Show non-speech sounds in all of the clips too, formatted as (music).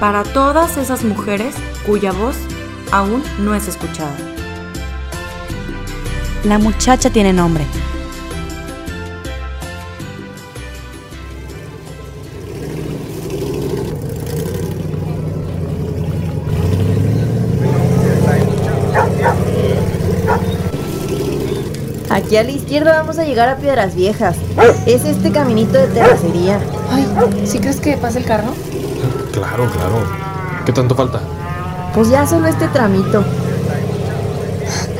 para todas esas mujeres cuya voz aún no es escuchada. La muchacha tiene nombre. Aquí a la izquierda vamos a llegar a Piedras Viejas. Es este caminito de terracería. Ay, ¿sí crees que pasa el carro? Claro, claro. ¿Qué tanto falta? Pues ya solo este tramito.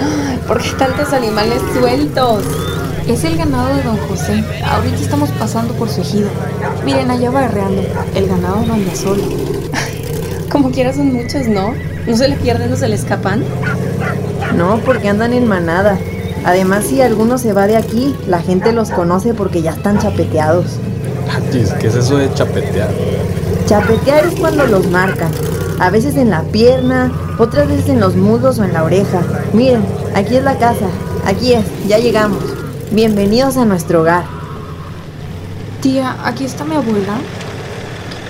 Ay, ¿por qué tantos animales sueltos? Es el ganado de don José. Ahorita estamos pasando por su ejido. Miren, allá va arreando. El ganado no anda solo. (laughs) Como quieras son muchos, ¿no? ¿No se le pierden o se le escapan? No, porque andan en manada. Además, si alguno se va de aquí, la gente los conoce porque ya están chapeteados. ¿qué es eso de chapetear? Chapetear es cuando los marcan. A veces en la pierna, otras veces en los muslos o en la oreja. Miren, aquí es la casa. Aquí es, ya llegamos. Bienvenidos a nuestro hogar. Tía, ¿aquí está mi abuela?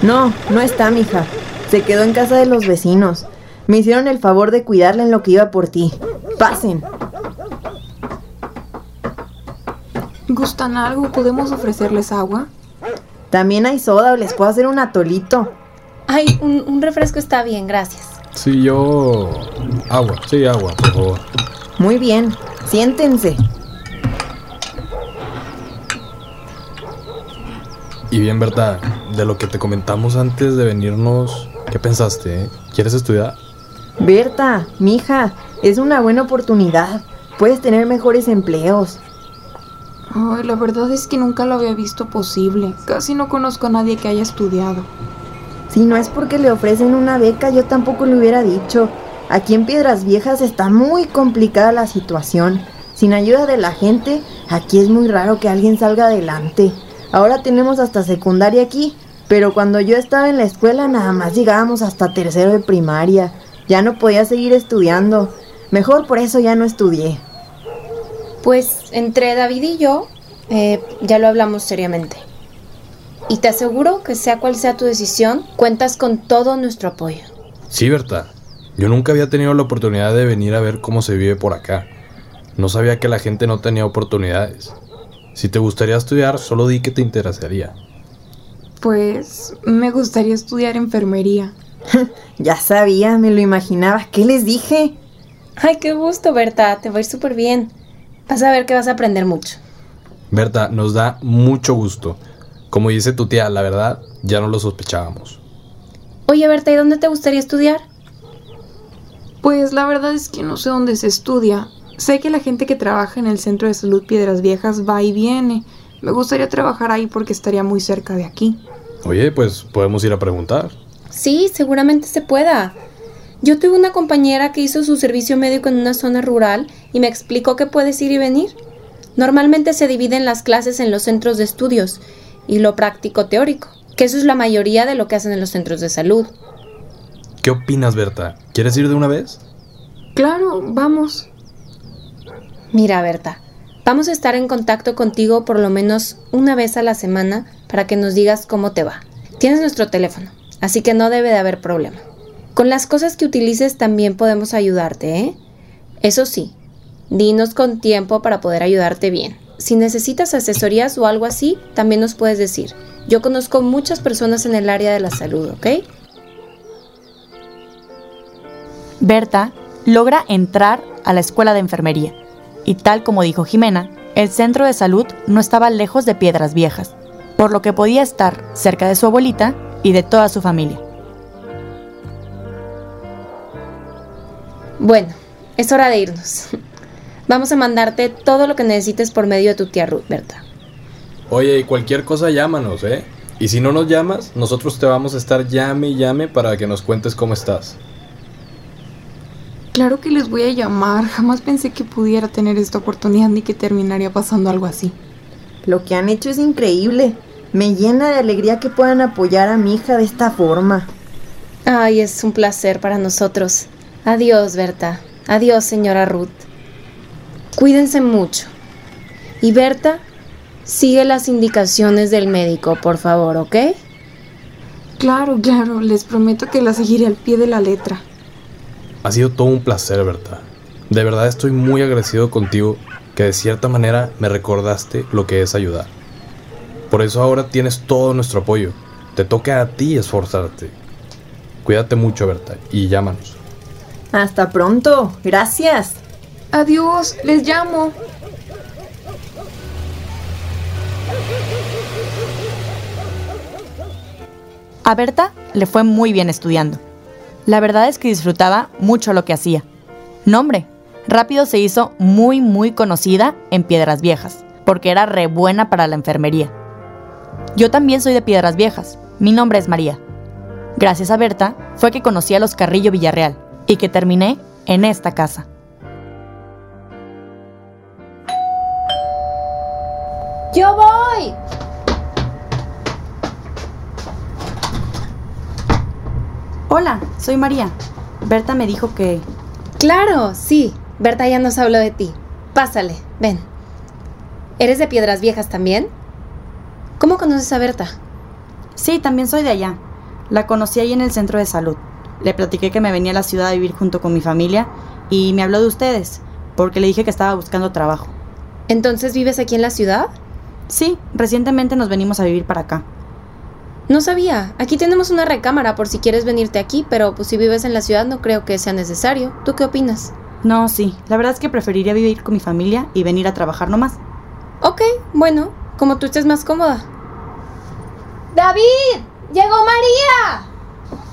No, no está, mija. Se quedó en casa de los vecinos. Me hicieron el favor de cuidarla en lo que iba por ti. Pasen. ¿Gustan algo? ¿Podemos ofrecerles agua? También hay soda o les puedo hacer un atolito. Ay, un, un refresco está bien, gracias. Sí, yo... Agua, sí, agua, por favor. Muy bien, siéntense. Y bien, verdad, de lo que te comentamos antes de venirnos, ¿qué pensaste? eh? ¿Quieres estudiar? Berta, mija, es una buena oportunidad. Puedes tener mejores empleos. Ay, la verdad es que nunca lo había visto posible. Casi no conozco a nadie que haya estudiado. Si no es porque le ofrecen una beca, yo tampoco le hubiera dicho. Aquí en Piedras Viejas está muy complicada la situación. Sin ayuda de la gente, aquí es muy raro que alguien salga adelante. Ahora tenemos hasta secundaria aquí, pero cuando yo estaba en la escuela nada más llegábamos hasta tercero de primaria. Ya no podía seguir estudiando. Mejor por eso ya no estudié. Pues entre David y yo, eh, ya lo hablamos seriamente. Y te aseguro que sea cual sea tu decisión, cuentas con todo nuestro apoyo. Sí, Berta. Yo nunca había tenido la oportunidad de venir a ver cómo se vive por acá. No sabía que la gente no tenía oportunidades. Si te gustaría estudiar, solo di que te interesaría. Pues me gustaría estudiar enfermería. (laughs) Ya sabía, me lo imaginaba. ¿Qué les dije? Ay, qué gusto, Berta, te va a ir súper bien. Vas a ver que vas a aprender mucho. Berta, nos da mucho gusto. Como dice tu tía, la verdad, ya no lo sospechábamos. Oye, Berta, ¿y dónde te gustaría estudiar? Pues la verdad es que no sé dónde se estudia. Sé que la gente que trabaja en el Centro de Salud Piedras Viejas va y viene. Me gustaría trabajar ahí porque estaría muy cerca de aquí. Oye, pues podemos ir a preguntar. Sí, seguramente se pueda. Yo tuve una compañera que hizo su servicio médico en una zona rural y me explicó que puedes ir y venir. Normalmente se dividen las clases en los centros de estudios y lo práctico teórico, que eso es la mayoría de lo que hacen en los centros de salud. ¿Qué opinas, Berta? ¿Quieres ir de una vez? Claro, vamos. Mira, Berta, vamos a estar en contacto contigo por lo menos una vez a la semana para que nos digas cómo te va. Tienes nuestro teléfono, así que no debe de haber problema. Con las cosas que utilices también podemos ayudarte, ¿eh? Eso sí, dinos con tiempo para poder ayudarte bien. Si necesitas asesorías o algo así, también nos puedes decir. Yo conozco muchas personas en el área de la salud, ¿ok? Berta logra entrar a la escuela de enfermería. Y tal como dijo Jimena, el centro de salud no estaba lejos de Piedras Viejas, por lo que podía estar cerca de su abuelita y de toda su familia. Bueno, es hora de irnos. (laughs) Vamos a mandarte todo lo que necesites por medio de tu tía Ruth, Berta. Oye, y cualquier cosa llámanos, ¿eh? Y si no nos llamas, nosotros te vamos a estar llame y llame para que nos cuentes cómo estás. Claro que les voy a llamar. Jamás pensé que pudiera tener esta oportunidad ni que terminaría pasando algo así. Lo que han hecho es increíble. Me llena de alegría que puedan apoyar a mi hija de esta forma. Ay, es un placer para nosotros. Adiós, Berta. Adiós, señora Ruth. Cuídense mucho. Y Berta, sigue las indicaciones del médico, por favor, ¿ok? Claro, claro, les prometo que la seguiré al pie de la letra. Ha sido todo un placer, Berta. De verdad estoy muy agradecido contigo que de cierta manera me recordaste lo que es ayudar. Por eso ahora tienes todo nuestro apoyo. Te toca a ti esforzarte. Cuídate mucho, Berta, y llámanos. Hasta pronto. Gracias. Adiós, les llamo. A Berta le fue muy bien estudiando. La verdad es que disfrutaba mucho lo que hacía. Nombre, rápido se hizo muy muy conocida en Piedras Viejas, porque era re buena para la enfermería. Yo también soy de Piedras Viejas, mi nombre es María. Gracias a Berta fue que conocí a los Carrillo Villarreal y que terminé en esta casa. ¡Yo voy! Hola, soy María. Berta me dijo que... Claro, sí. Berta ya nos habló de ti. Pásale, ven. ¿Eres de Piedras Viejas también? ¿Cómo conoces a Berta? Sí, también soy de allá. La conocí ahí en el centro de salud. Le platiqué que me venía a la ciudad a vivir junto con mi familia y me habló de ustedes, porque le dije que estaba buscando trabajo. ¿Entonces vives aquí en la ciudad? Sí, recientemente nos venimos a vivir para acá. No sabía. Aquí tenemos una recámara por si quieres venirte aquí, pero pues si vives en la ciudad no creo que sea necesario. ¿Tú qué opinas? No, sí. La verdad es que preferiría vivir con mi familia y venir a trabajar nomás. Ok, bueno, como tú estés más cómoda. ¡David! ¡Llegó María!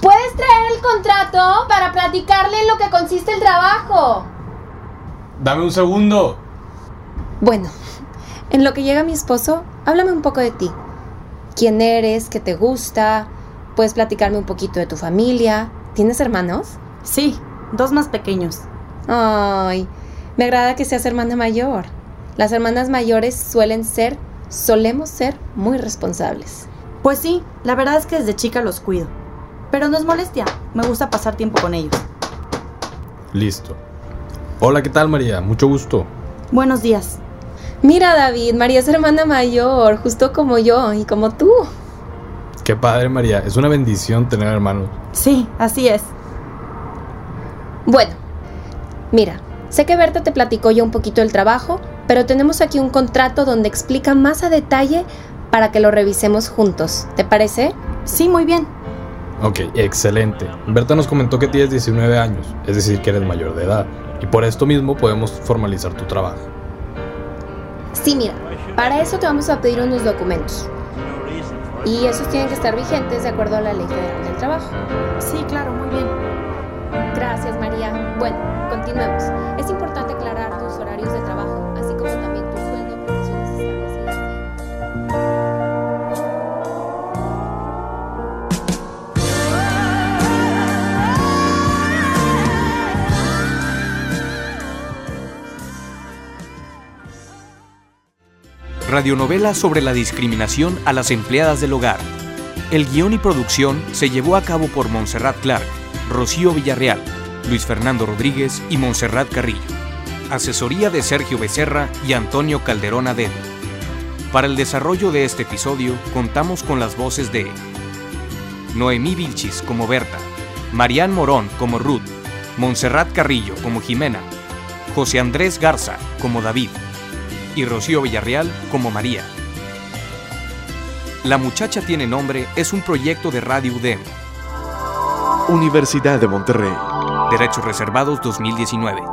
¿Puedes traer el contrato para platicarle en lo que consiste el trabajo? Dame un segundo. Bueno, en lo que llega mi esposo, háblame un poco de ti quién eres, qué te gusta, puedes platicarme un poquito de tu familia. ¿Tienes hermanos? Sí, dos más pequeños. Ay, me agrada que seas hermana mayor. Las hermanas mayores suelen ser, solemos ser muy responsables. Pues sí, la verdad es que desde chica los cuido. Pero no es molestia, me gusta pasar tiempo con ellos. Listo. Hola, ¿qué tal María? Mucho gusto. Buenos días. Mira, David, María es hermana mayor, justo como yo y como tú. Qué padre, María. Es una bendición tener hermanos. Sí, así es. Bueno, mira, sé que Berta te platicó ya un poquito el trabajo, pero tenemos aquí un contrato donde explica más a detalle para que lo revisemos juntos. ¿Te parece? Sí, muy bien. Ok, excelente. Berta nos comentó que tienes 19 años, es decir, que eres mayor de edad, y por esto mismo podemos formalizar tu trabajo. Sí, mira, para eso te vamos a pedir unos documentos. Y esos tienen que estar vigentes de acuerdo a la ley federal del trabajo. Sí, claro, muy bien. Gracias, María. Bueno, continuemos. Es importante radionovela sobre la discriminación a las empleadas del hogar. El guion y producción se llevó a cabo por Montserrat Clark, Rocío Villarreal, Luis Fernando Rodríguez y Montserrat Carrillo. Asesoría de Sergio Becerra y Antonio Calderón Adel. Para el desarrollo de este episodio contamos con las voces de Noemí Vilchis como Berta, Marián Morón como Ruth, Montserrat Carrillo como Jimena, José Andrés Garza como David, y Rocío Villarreal como María. La muchacha tiene nombre es un proyecto de Radio UDEM. Universidad de Monterrey. Derechos Reservados 2019.